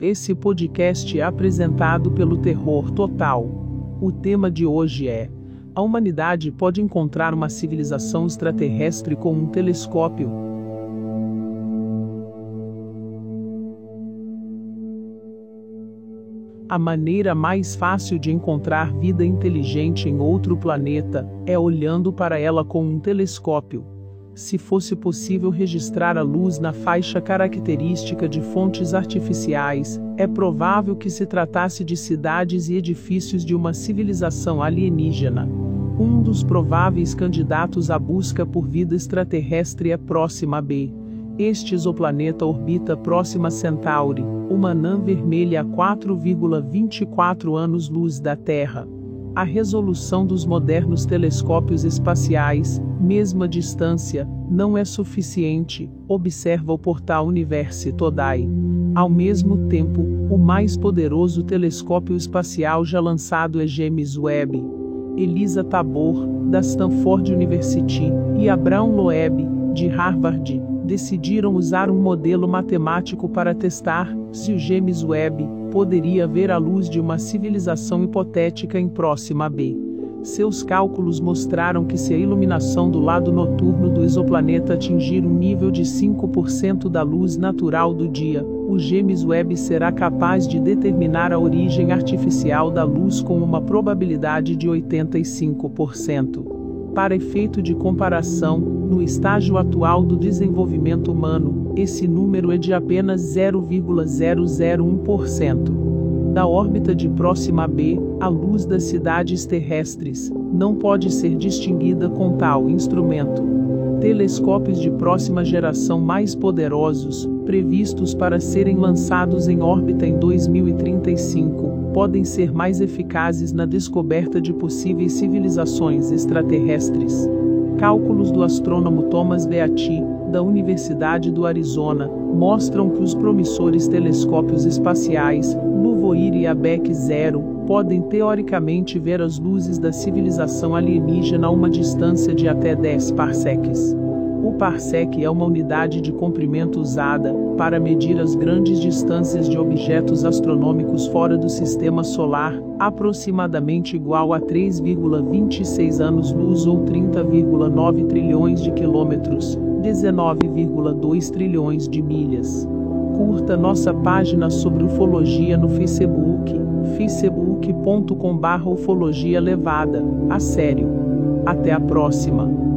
Esse podcast é apresentado pelo Terror Total. O tema de hoje é: A humanidade pode encontrar uma civilização extraterrestre com um telescópio? A maneira mais fácil de encontrar vida inteligente em outro planeta é olhando para ela com um telescópio. Se fosse possível registrar a luz na faixa característica de fontes artificiais, é provável que se tratasse de cidades e edifícios de uma civilização alienígena. Um dos prováveis candidatos à busca por vida extraterrestre é Próxima B. Este exoplaneta orbita Próxima Centauri, uma anã vermelha a 4,24 anos-luz da Terra. A resolução dos modernos telescópios espaciais, mesmo a distância, não é suficiente, observa o portal Universe Todai. Ao mesmo tempo, o mais poderoso telescópio espacial já lançado é James Webb. Elisa Tabor, da Stanford University, e Abraham Loeb, de Harvard, decidiram usar um modelo matemático para testar se o James Webb poderia ver a luz de uma civilização hipotética em próxima B. Seus cálculos mostraram que se a iluminação do lado noturno do exoplaneta atingir um nível de 5% da luz natural do dia, o James Webb será capaz de determinar a origem artificial da luz com uma probabilidade de 85%. Para efeito de comparação, no estágio atual do desenvolvimento humano, esse número é de apenas 0,001%. Da órbita de Próxima B, a luz das cidades terrestres não pode ser distinguida com tal instrumento. Telescópios de próxima geração mais poderosos, previstos para serem lançados em órbita em 2035, podem ser mais eficazes na descoberta de possíveis civilizações extraterrestres. Cálculos do astrônomo Thomas Beatty, da Universidade do Arizona, mostram que os promissores telescópios espaciais, Luvoir e Abeck Zero, podem teoricamente ver as luzes da civilização alienígena a uma distância de até 10 parsecs. O parsec é uma unidade de comprimento usada para medir as grandes distâncias de objetos astronômicos fora do sistema solar, aproximadamente igual a 3,26 anos-luz ou 30,9 trilhões de quilômetros, 19,2 trilhões de milhas. Curta nossa página sobre ufologia no Facebook, facebook.com/ufologia levada a sério. Até a próxima.